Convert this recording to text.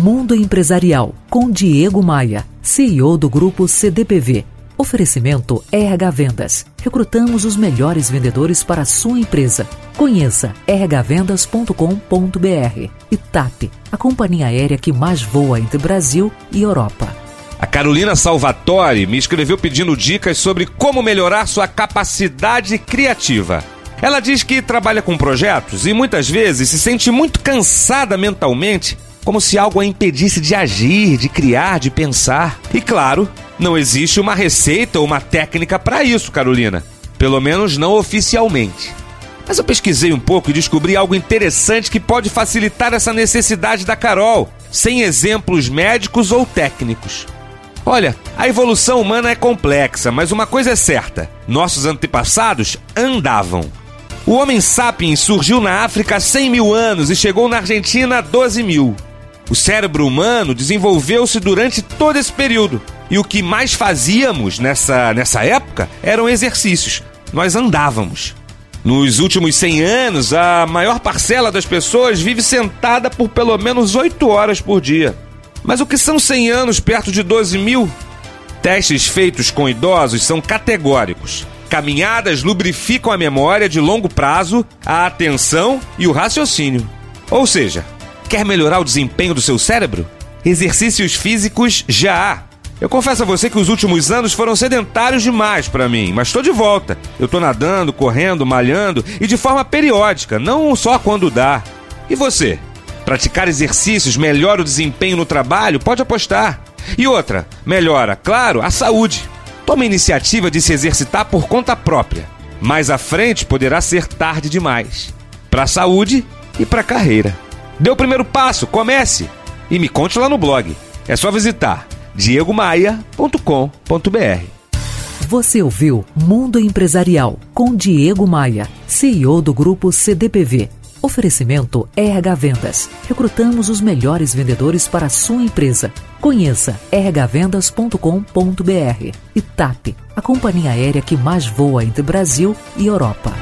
Mundo Empresarial com Diego Maia, CEO do grupo CDPV. Oferecimento RH Vendas. Recrutamos os melhores vendedores para a sua empresa. Conheça rhvendas.com.br e TAP, a companhia aérea que mais voa entre Brasil e Europa. A Carolina Salvatore me escreveu pedindo dicas sobre como melhorar sua capacidade criativa. Ela diz que trabalha com projetos e muitas vezes se sente muito cansada mentalmente como se algo a impedisse de agir, de criar, de pensar. E claro, não existe uma receita ou uma técnica para isso, Carolina. Pelo menos não oficialmente. Mas eu pesquisei um pouco e descobri algo interessante que pode facilitar essa necessidade da Carol, sem exemplos médicos ou técnicos. Olha, a evolução humana é complexa, mas uma coisa é certa: nossos antepassados andavam. O Homem sapiens surgiu na África há 100 mil anos e chegou na Argentina há 12 mil. O cérebro humano desenvolveu-se durante todo esse período. E o que mais fazíamos nessa, nessa época eram exercícios. Nós andávamos. Nos últimos 100 anos, a maior parcela das pessoas vive sentada por pelo menos 8 horas por dia. Mas o que são 100 anos perto de 12 mil? Testes feitos com idosos são categóricos. Caminhadas lubrificam a memória de longo prazo, a atenção e o raciocínio. Ou seja, Quer melhorar o desempenho do seu cérebro? Exercícios físicos já há. Eu confesso a você que os últimos anos foram sedentários demais para mim, mas estou de volta. Eu estou nadando, correndo, malhando e de forma periódica, não só quando dá. E você? Praticar exercícios melhora o desempenho no trabalho? Pode apostar. E outra, melhora, claro, a saúde. Tome a iniciativa de se exercitar por conta própria. Mais à frente poderá ser tarde demais. Para a saúde e para a carreira. Dê o primeiro passo, comece e me conte lá no blog. É só visitar diegomaia.com.br. Você ouviu Mundo Empresarial com Diego Maia, CEO do grupo CDPV. Oferecimento RH Vendas. Recrutamos os melhores vendedores para a sua empresa. Conheça rhvendas.com.br e TAP, a companhia aérea que mais voa entre Brasil e Europa.